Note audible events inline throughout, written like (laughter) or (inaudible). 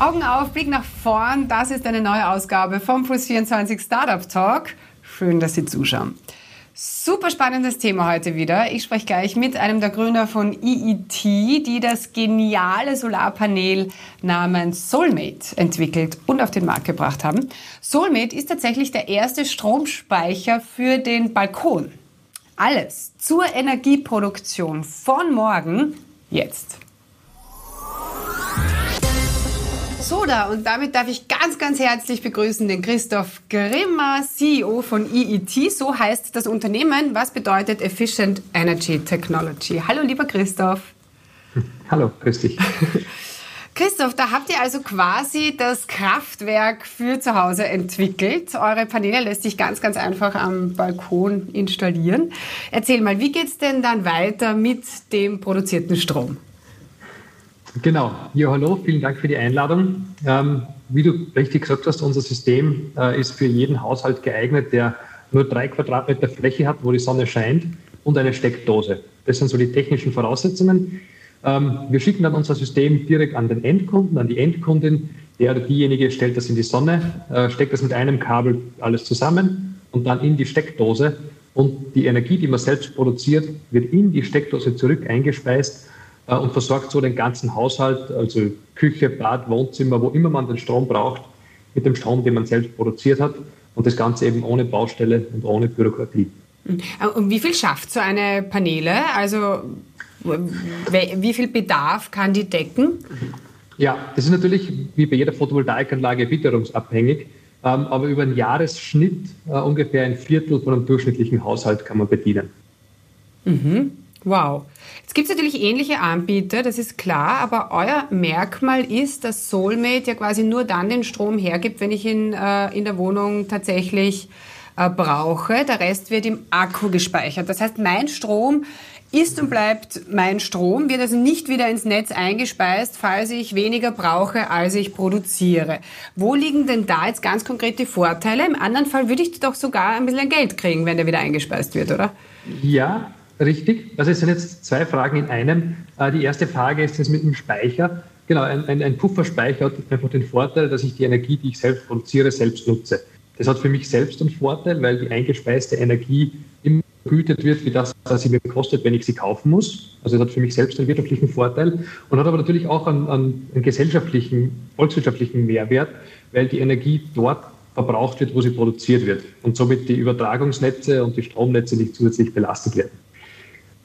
Augen auf, Blick nach vorn. Das ist eine neue Ausgabe vom Plus24 Startup Talk. Schön, dass Sie zuschauen. Super spannendes Thema heute wieder. Ich spreche gleich mit einem der Gründer von EET, die das geniale Solarpanel namens Soulmate entwickelt und auf den Markt gebracht haben. Soulmate ist tatsächlich der erste Stromspeicher für den Balkon. Alles zur Energieproduktion von morgen jetzt. Soda und damit darf ich ganz, ganz herzlich begrüßen den Christoph Grimmer, CEO von EET. So heißt das Unternehmen, was bedeutet Efficient Energy Technology. Hallo, lieber Christoph. (laughs) Hallo, grüß dich. (laughs) Christoph, da habt ihr also quasi das Kraftwerk für zu Hause entwickelt. Eure Paneele lässt sich ganz, ganz einfach am Balkon installieren. Erzähl mal, wie geht es denn dann weiter mit dem produzierten Strom? Genau. Ja, hallo, vielen Dank für die Einladung. Ähm, wie du richtig gesagt hast, unser System äh, ist für jeden Haushalt geeignet, der nur drei Quadratmeter Fläche hat, wo die Sonne scheint und eine Steckdose. Das sind so die technischen Voraussetzungen. Ähm, wir schicken dann unser System direkt an den Endkunden, an die Endkundin. Der oder diejenige stellt das in die Sonne, äh, steckt das mit einem Kabel alles zusammen und dann in die Steckdose. Und die Energie, die man selbst produziert, wird in die Steckdose zurück eingespeist und versorgt so den ganzen Haushalt, also Küche, Bad, Wohnzimmer, wo immer man den Strom braucht, mit dem Strom, den man selbst produziert hat. Und das Ganze eben ohne Baustelle und ohne Bürokratie. Äh, und wie viel schafft so eine Paneele? Also wie viel Bedarf kann die decken? Ja, das ist natürlich wie bei jeder Photovoltaikanlage witterungsabhängig. Ähm, aber über einen Jahresschnitt äh, ungefähr ein Viertel von einem durchschnittlichen Haushalt kann man bedienen. Mhm. Wow. Jetzt gibt es natürlich ähnliche Anbieter, das ist klar, aber euer Merkmal ist, dass Soulmate ja quasi nur dann den Strom hergibt, wenn ich ihn äh, in der Wohnung tatsächlich äh, brauche. Der Rest wird im Akku gespeichert. Das heißt, mein Strom ist und bleibt mein Strom, wird also nicht wieder ins Netz eingespeist, falls ich weniger brauche, als ich produziere. Wo liegen denn da jetzt ganz konkret die Vorteile? Im anderen Fall würde ich doch sogar ein bisschen Geld kriegen, wenn der wieder eingespeist wird, oder? Ja, Richtig. Also es sind jetzt zwei Fragen in einem. Äh, die erste Frage ist jetzt mit dem Speicher. Genau, ein, ein, ein Pufferspeicher hat einfach den Vorteil, dass ich die Energie, die ich selbst produziere, selbst nutze. Das hat für mich selbst einen Vorteil, weil die eingespeiste Energie immer vergütet wird, wie das, was sie mir kostet, wenn ich sie kaufen muss. Also es hat für mich selbst einen wirtschaftlichen Vorteil und hat aber natürlich auch einen, einen, einen gesellschaftlichen, volkswirtschaftlichen Mehrwert, weil die Energie dort verbraucht wird, wo sie produziert wird und somit die Übertragungsnetze und die Stromnetze nicht zusätzlich belastet werden.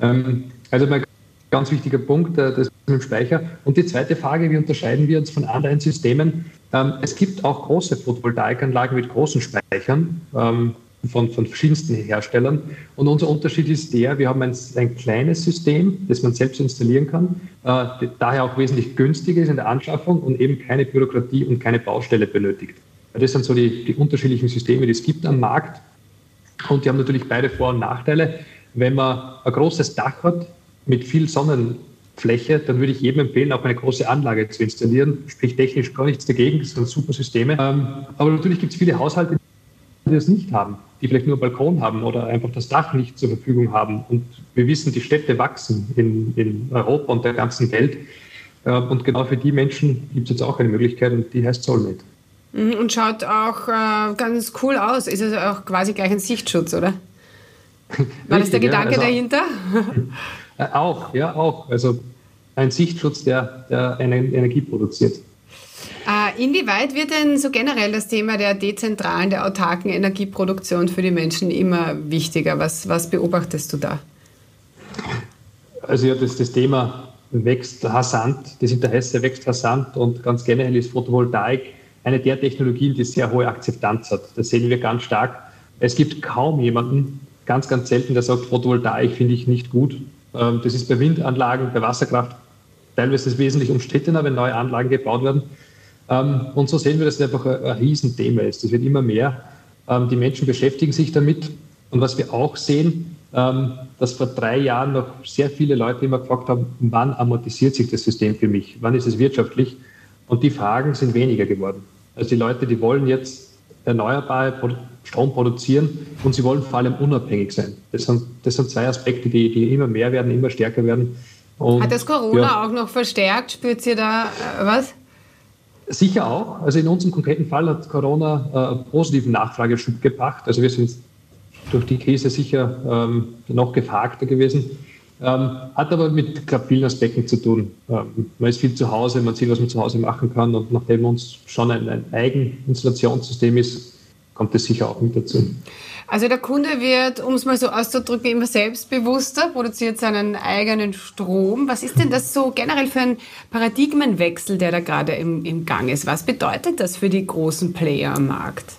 Ähm, also mein ganz wichtiger Punkt, äh, das mit dem Speicher. Und die zweite Frage, wie unterscheiden wir uns von anderen Systemen? Ähm, es gibt auch große Photovoltaikanlagen mit großen Speichern ähm, von, von verschiedensten Herstellern. Und unser Unterschied ist der, wir haben ein, ein kleines System, das man selbst installieren kann, äh, daher auch wesentlich günstiger ist in der Anschaffung und eben keine Bürokratie und keine Baustelle benötigt. Das sind so die, die unterschiedlichen Systeme, die es gibt am Markt. Und die haben natürlich beide Vor- und Nachteile. Wenn man ein großes Dach hat mit viel Sonnenfläche, dann würde ich jedem empfehlen, auch eine große Anlage zu installieren. Sprich technisch gar nichts dagegen, das sind super Systeme. Ähm, aber natürlich gibt es viele Haushalte, die das nicht haben, die vielleicht nur einen Balkon haben oder einfach das Dach nicht zur Verfügung haben. Und wir wissen, die Städte wachsen in, in Europa und der ganzen Welt. Ähm, und genau für die Menschen gibt es jetzt auch eine Möglichkeit und die heißt Soulmate. Mhm, und schaut auch äh, ganz cool aus. Ist es auch quasi gleich ein Sichtschutz, oder? War das der Gedanke ja, also, dahinter? (laughs) Äh, auch, ja, auch. Also ein Sichtschutz, der, der eine Energie produziert. Äh, inwieweit wird denn so generell das Thema der dezentralen, der autarken Energieproduktion für die Menschen immer wichtiger? Was, was beobachtest du da? Also ja, das, das Thema wächst rasant, das Interesse wächst rasant und ganz generell ist Photovoltaik eine der Technologien, die sehr hohe Akzeptanz hat. Das sehen wir ganz stark. Es gibt kaum jemanden, ganz, ganz selten, der sagt, Photovoltaik finde ich nicht gut. Ähm, das ist bei Windanlagen, bei Wasserkraft teilweise ist wesentlich umstrittener, wenn neue Anlagen gebaut werden. Ähm, und so sehen wir, dass es einfach ein, Riesenthema ist. Das wird immer mehr. Ähm, die Menschen beschäftigen sich damit. Und was wir auch sehen, dass vor drei Jahren noch sehr viele Leute immer gefragt haben, wann amortisiert sich das System für mich? Wann ist es wirtschaftlich? Und die Fragen sind weniger geworden. Also die Leute, die wollen jetzt erneuerbare Strom produzieren und sie wollen vor allem unabhängig sein. Das sind, das sind zwei Aspekte, die, die immer mehr werden, immer stärker werden. Und, Hat das Corona ja, auch noch verstärkt? Spürt ihr da äh, was? Sicher auch. Also in unserem konkreten Fall hat Corona äh, einen positiven Nachfrageschub gebracht. Also wir sind durch die Krise sicher ähm, noch gefragter gewesen. Ähm, hat aber mit glaub, vielen Aspekten zu tun. Ähm, man ist viel zu Hause, man sieht, was man zu Hause machen kann und nachdem uns schon ein, ein Eigeninstallationssystem ist, kommt es sicher auch mit dazu. Also der Kunde wird, um es mal so auszudrücken, immer selbstbewusster, produziert seinen eigenen Strom. Was ist denn das so generell für ein Paradigmenwechsel, der da gerade im, im Gang ist? Was bedeutet das für die großen Player am Markt?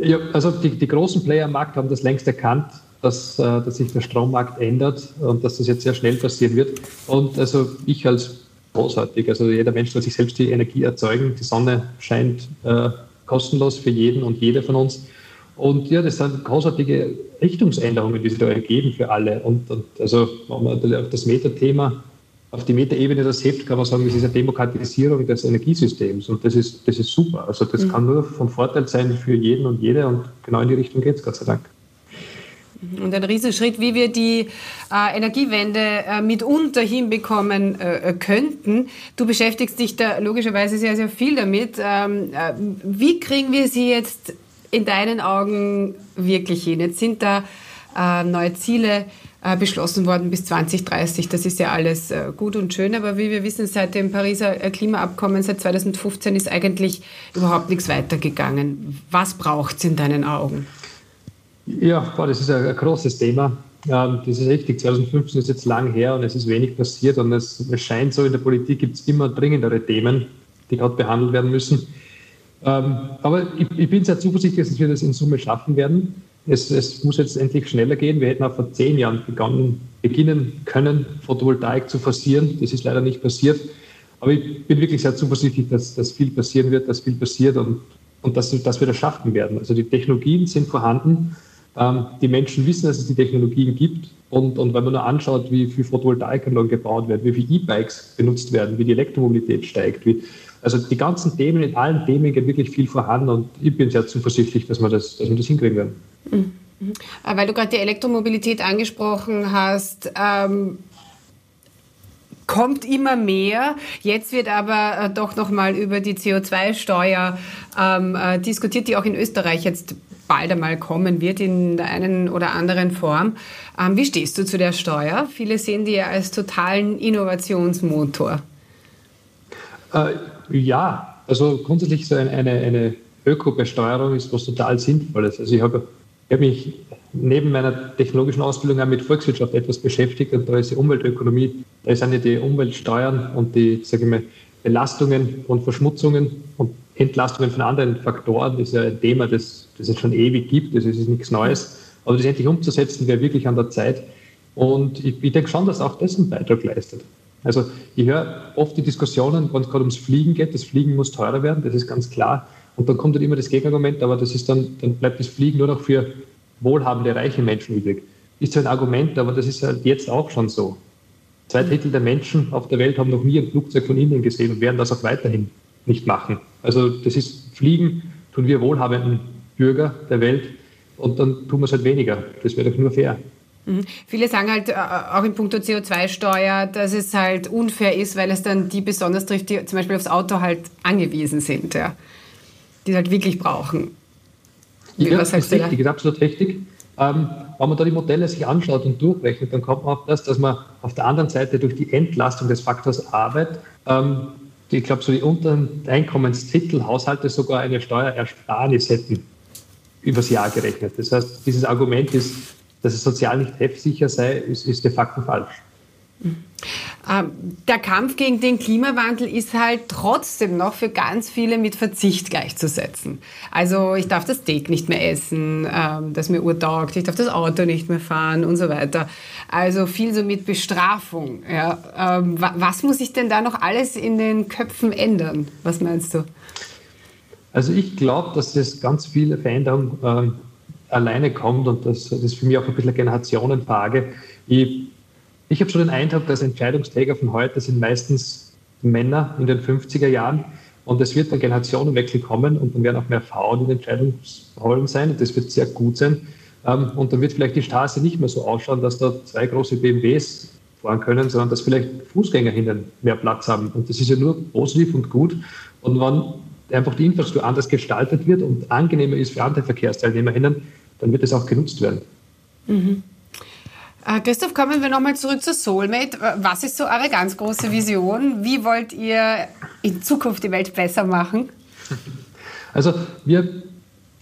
Ja, also die, die großen Player am Markt haben das längst erkannt, dass, äh, dass sich der Strommarkt ändert und dass das jetzt sehr schnell passieren wird. Und also ich als großartig, also jeder Mensch soll sich selbst die Energie erzeugen. Die Sonne scheint äh, kostenlos für jeden und jede von uns. Und ja, das sind großartige Richtungsänderungen, die sich da ergeben für alle. Und, und also, wenn man auf das Meta-Thema, auf die Meta-Ebene das hebt, kann man sagen, das ist eine Demokratisierung des Energiesystems. Und das ist, das ist super. Also, das mhm. kann nur von Vorteil sein für jeden und jede. Und genau in die Richtung geht es, Gott sei Dank. Und ein Riesenschritt, wie wir die äh, Energiewende äh, mitunter hinbekommen äh, könnten. Du beschäftigst dich da logischerweise sehr, sehr viel damit. Ähm, äh, wie kriegen wir sie jetzt in deinen Augen wirklich hin? Jetzt sind da äh, neue Ziele äh, beschlossen worden bis 2030. Das ist ja alles äh, gut und schön, aber wie wir wissen, seit dem Pariser äh, Klimaabkommen seit 2015 ist eigentlich überhaupt nichts weitergegangen. Was braucht es in deinen Augen? Ja, das ist ein, großes Thema. Ähm, das ist richtig. 2015 ist jetzt lang her und es ist wenig passiert und es, es scheint so, in der Politik gibt es immer dringendere Themen, die gerade behandelt werden müssen. Ähm, aber ich, ich, bin sehr zuversichtlich, dass wir das in Summe schaffen werden. Es, es, muss jetzt endlich schneller gehen. Wir hätten auch vor zehn Jahren begonnen, beginnen können, Photovoltaik zu forcieren. Das ist leider nicht passiert. Aber ich bin wirklich sehr zuversichtlich, dass, dass viel passieren wird, dass viel passiert und, und dass, dass wir das schaffen werden. Also die Technologien sind vorhanden. Ähm, die Menschen wissen, dass es die Technologien gibt. Und, und wenn man nur anschaut, wie viel Photovoltaikanlagen gebaut werden, wie viele E-Bikes benutzt werden, wie die Elektromobilität steigt, wie, also die ganzen Themen, in allen Themen geht wirklich viel vorhanden und ich bin sehr zuversichtlich, dass wir das, dass wir das hinkriegen werden. Mhm. Äh, weil du gerade die Elektromobilität angesprochen hast, ähm, kommt immer mehr. Jetzt wird aber äh, doch noch mal über die CO2-Steuer ähm, äh, diskutiert, die auch in Österreich jetzt bald einmal kommen wird in der einen oder anderen Form. Ähm, wie stehst du zu der Steuer? Viele sehen die ja als totalen Innovationsmotor. Äh, ja, also grundsätzlich so eine, eine, eine Ökobesteuerung ist was total Sinnvolles. Also ich habe, habe mich neben meiner technologischen Ausbildung auch mit Volkswirtschaft etwas beschäftigt und da ist die Umweltökonomie, da sind ja die Umweltsteuern und die, sage ich mal, Belastungen und Verschmutzungen und Entlastungen von anderen Faktoren, das ist ja ein Thema, das, das es schon ewig gibt, das ist nichts Neues. Aber das endlich umzusetzen, wäre wirklich an der Zeit. Und ich, ich denke schon, dass auch das einen Beitrag leistet. Also ich höre oft die Diskussionen, wenn es gerade ums Fliegen geht, das Fliegen muss teurer werden, das ist ganz klar. Und dann kommt dann immer das Gegenargument, aber das ist dann, dann bleibt das Fliegen nur noch für wohlhabende, reiche Menschen übrig. Ist zwar ein Argument, aber das ist halt jetzt auch schon so. Zwei Drittel der Menschen auf der Welt haben noch nie ein Flugzeug von innen gesehen und werden das auch weiterhin nicht machen. Also das ist Fliegen, tun wir wohlhabenden Bürger der Welt und dann tun wir es halt weniger. Das wäre doch nur fair. Mhm. Viele sagen halt äh, auch in puncto CO2-Steuer, dass es halt unfair ist, weil es dann die besonders trifft, die zum Beispiel aufs Auto halt angewiesen sind, ja. die es halt wirklich brauchen. Wie, ja, das ist richtig, ist absolut richtig. Ähm, wenn man da die Modelle sich anschaut und durchrechnet, dann kommt man auf das, dass man auf der anderen Seite durch die Entlastung des Faktors Arbeit, ähm, die, ich glaube, so die unteren Einkommenstitel-Haushalte sogar eine Steuerersparnis hätten übers Jahr gerechnet. Das heißt, dieses Argument ist dass es sozial nicht treffsicher sei, ist, ist de facto falsch. Ähm, der Kampf gegen den Klimawandel ist halt trotzdem noch für ganz viele mit Verzicht gleichzusetzen. Also ich darf das Steak nicht mehr essen, ähm, das mir urtaugt, ich darf das Auto nicht mehr fahren und so weiter. Also viel so mit Bestrafung. Ja. Ähm, was muss sich denn da noch alles in den Köpfen ändern? Was meinst du? Also ich glaube, dass es ganz viele Veränderungen alleine kommt und das, das ist für mich auch ein bisschen eine Generationenfrage. Ich, ich habe schon den Eindruck, dass Entscheidungsträger von heute sind meistens Männer in den 50er Jahren und es wird ein Generationenwechsel kommen und dann werden auch mehr Frauen in Entscheidungsrollen sein und das wird sehr gut sein. Ähm, und dann wird vielleicht die Straße nicht mehr so ausschauen, dass da zwei große BMWs fahren können, sondern dass vielleicht Fußgängerinnen mehr Platz haben. Und das ist ja nur positiv und gut. Und wenn einfach die Infrastruktur anders gestaltet wird und angenehmer ist für andere Verkehrsteilnehmerinnen, dann wird es auch genutzt werden. Mhm. Äh, Christoph, kommen wir nochmal zurück zu Soulmate. Was ist so eure ganz große Vision? Wie wollt ihr in Zukunft die Welt besser machen? (laughs) Also wir,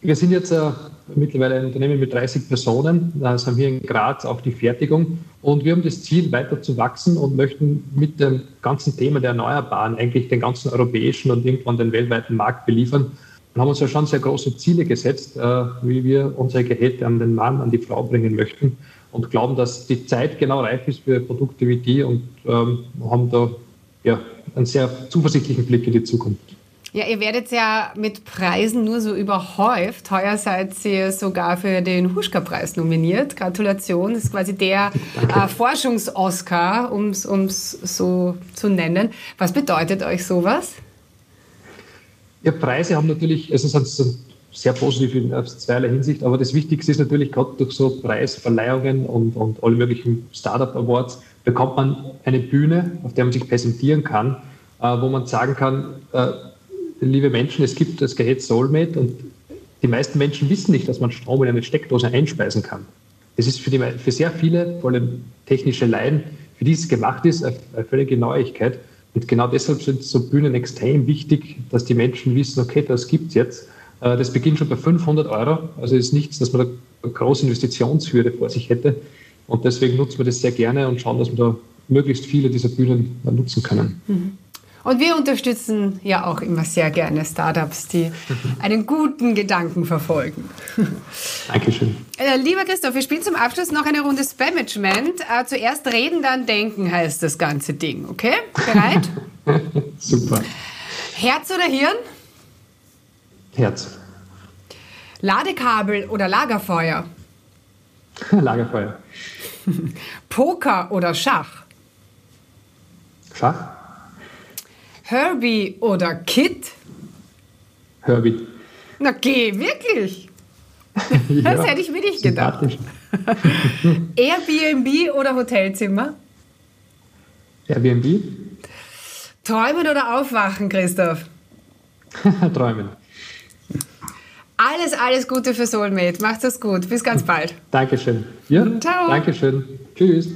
wir sind jetzt äh, mittlerweile ein Unternehmen mit 30 Personen. Das haben wir in Graz auch die Fertigung. Und wir haben das Ziel, weiter zu wachsen und möchten mit dem ganzen Thema der Erneuerbaren eigentlich den ganzen europäischen und irgendwann den weltweiten Markt beliefern. Und haben uns ja schon sehr große Ziele gesetzt, äh, wie wir unsere Geräte an den Mann, an die Frau bringen möchten und glauben, dass die Zeit genau reif ist für Produkte wie die und ähm, haben da ja, einen sehr zuversichtlichen Blick in die Zukunft. Ja, ihr werdet ja mit Preisen nur so überhäuft. Heuer seid ihr sogar für den Huschka-Preis nominiert. Gratulation, das ist quasi der (laughs) äh, Forschungs-Oscar, um es so zu nennen. Was bedeutet euch sowas? Ja, Preise haben natürlich, also sind sehr positiv in zweierlei Hinsicht, aber das Wichtigste ist natürlich gerade durch so Preisverleihungen und, und alle möglichen Startup Awards bekommt man eine Bühne, auf der man sich präsentieren kann, äh, wo man sagen kann, äh, liebe Menschen, es gibt das Gerät Soulmate und die meisten Menschen wissen nicht, dass man Strom in eine Steckdose einspeisen kann. Das ist für, die, für sehr viele, vor allem technische Laien, für die es gemacht ist, eine, völlige Neuigkeit. Und genau deshalb sind so Bühnen extrem wichtig, dass die Menschen wissen, okay, das gibt es jetzt. Äh, das beginnt schon bei 500 Euro. Also ist nichts, dass man da eine große Investitionshürde vor sich hätte. Und deswegen nutzen wir das sehr gerne und schauen, dass wir da möglichst viele dieser Bühnen nutzen können. Mhm. Und wir unterstützen ja auch immer sehr gerne Startups, die (laughs) einen guten Gedanken verfolgen. (laughs) Dankeschön. Äh, lieber Christoph, wir spielen zum Abschluss noch eine Runde Spamagement. Äh, zuerst reden, dann denken heißt das ganze Ding, okay? Bereit? (laughs) Super. Herz oder Hirn? Herz. Ladekabel oder Lagerfeuer? (laughs) Lagerfeuer. (laughs) Poker oder Schach? Schach. Herbie oder Kit? Herbie. Na geh, wirklich? (laughs) ja, das hätte ich mir nicht gedacht. Airbnb oder Hotelzimmer? Airbnb. Träumen oder aufwachen, Christoph? Träumen. Alles, alles Gute für Soulmate. Macht es gut. Bis ganz bald. Dankeschön. Ja, Ciao. Dankeschön. Tschüss.